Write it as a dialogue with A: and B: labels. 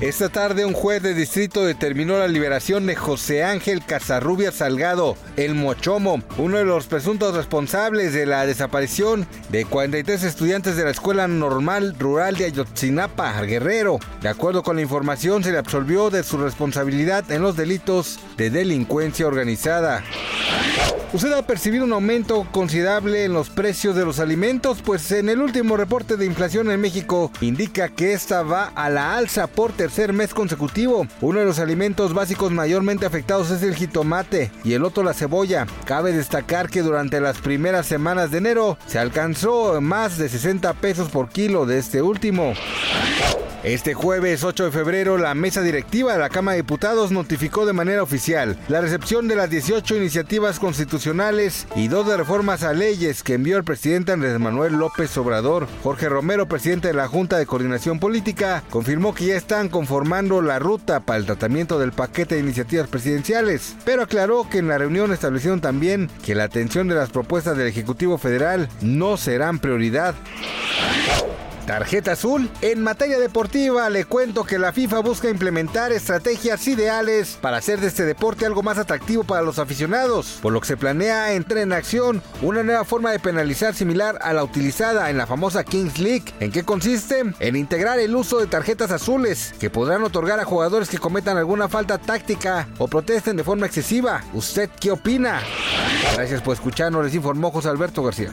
A: Esta tarde un juez de distrito determinó la liberación de José Ángel Casarrubia Salgado, el Mochomo, uno de los presuntos responsables de la desaparición de 43 estudiantes de la Escuela Normal Rural de Ayotzinapa, Guerrero. De acuerdo con la información, se le absolvió de su responsabilidad en los delitos de delincuencia organizada. Usted ha percibido un aumento considerable en los precios de los alimentos, pues en el último reporte de inflación en México indica que esta va a la alza por tercer mes consecutivo. Uno de los alimentos básicos mayormente afectados es el jitomate y el otro la cebolla. Cabe destacar que durante las primeras semanas de enero se alcanzó más de 60 pesos por kilo de este último. Este jueves 8 de febrero, la mesa directiva de la Cámara de Diputados notificó de manera oficial la recepción de las 18 iniciativas constitucionales y dos de reformas a leyes que envió el presidente Andrés Manuel López Obrador. Jorge Romero, presidente de la Junta de Coordinación Política, confirmó que ya están conformando la ruta para el tratamiento del paquete de iniciativas presidenciales, pero aclaró que en la reunión establecieron también que la atención de las propuestas del Ejecutivo Federal no serán prioridad. Tarjeta azul. En materia deportiva le cuento que la FIFA busca implementar estrategias ideales para hacer de este deporte algo más atractivo para los aficionados, por lo que se planea entrar en acción una nueva forma de penalizar similar a la utilizada en la famosa Kings League. ¿En qué consiste? En integrar el uso de tarjetas azules que podrán otorgar a jugadores que cometan alguna falta táctica o protesten de forma excesiva. ¿Usted qué opina? Gracias por escucharnos, les informó José Alberto García.